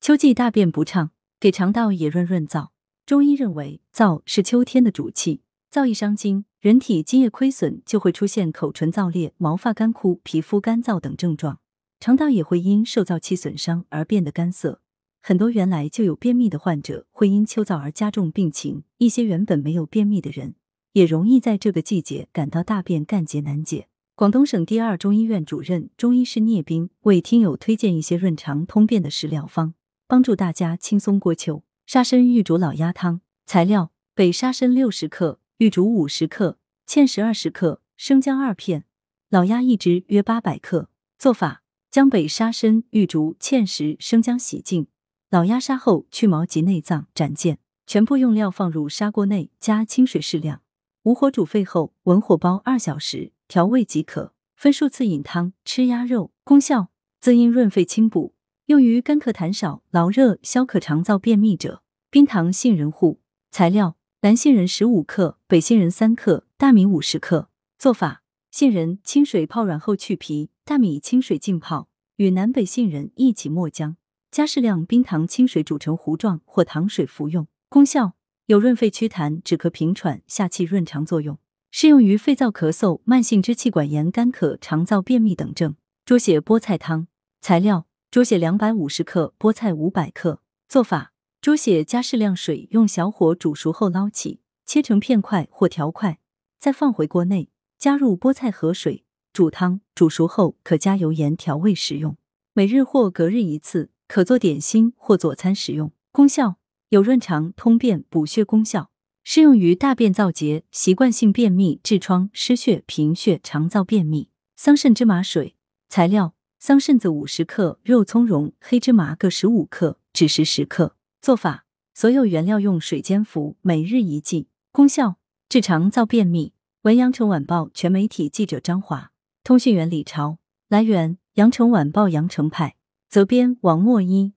秋季大便不畅，给肠道也润润燥。中医认为，燥是秋天的主气，燥一伤津，人体津液亏损，就会出现口唇燥裂、毛发干枯、皮肤干燥等症状，肠道也会因受燥气损伤而变得干涩。很多原来就有便秘的患者，会因秋燥而加重病情；一些原本没有便秘的人，也容易在这个季节感到大便干结难解。广东省第二中医院主任中医师聂斌为听友推荐一些润肠通便的食疗方，帮助大家轻松过秋。沙参玉竹老鸭汤材料：北沙参六十克，玉竹五十克，芡实二十克，生姜二片，老鸭一只，约八百克。做法：将北沙参、玉竹、芡实、生姜洗净，老鸭杀后去毛及内脏，斩件，全部用料放入砂锅内，加清水适量，无火煮沸后，文火煲二小时，调味即可。分数次饮汤，吃鸭肉。功效：滋阴润肺清补。用于干咳痰少、劳热、消渴肠燥便秘者。冰糖杏仁糊材料：南杏仁十五克，北杏仁三克，大米五十克。做法：杏仁清水泡软后去皮，大米清水浸泡，与南北杏仁一起磨浆，加适量冰糖清水煮成糊状或糖水服用。功效：有润肺祛痰、止咳平喘、下气润肠作用，适用于肺燥咳嗽、慢性支气管炎、干咳、肠燥便秘等症。猪血菠菜汤材料。猪血两百五十克，菠菜五百克。做法：猪血加适量水，用小火煮熟后捞起，切成片块或条块，再放回锅内，加入菠菜和水煮汤。煮熟后可加油盐调味食用。每日或隔日一次，可做点心或佐餐食用。功效：有润肠、通便、补血功效，适用于大便燥结、习惯性便秘、痔疮、失血、贫血、肠燥便秘。桑葚芝麻水材料。桑葚子五十克，肉苁蓉、黑芝麻各十五克，枳实十克。做法：所有原料用水煎服，每日一剂。功效：治肠燥便秘。文阳城晚报全媒体记者张华，通讯员李超。来源：阳城晚报阳城派。责编：王墨一。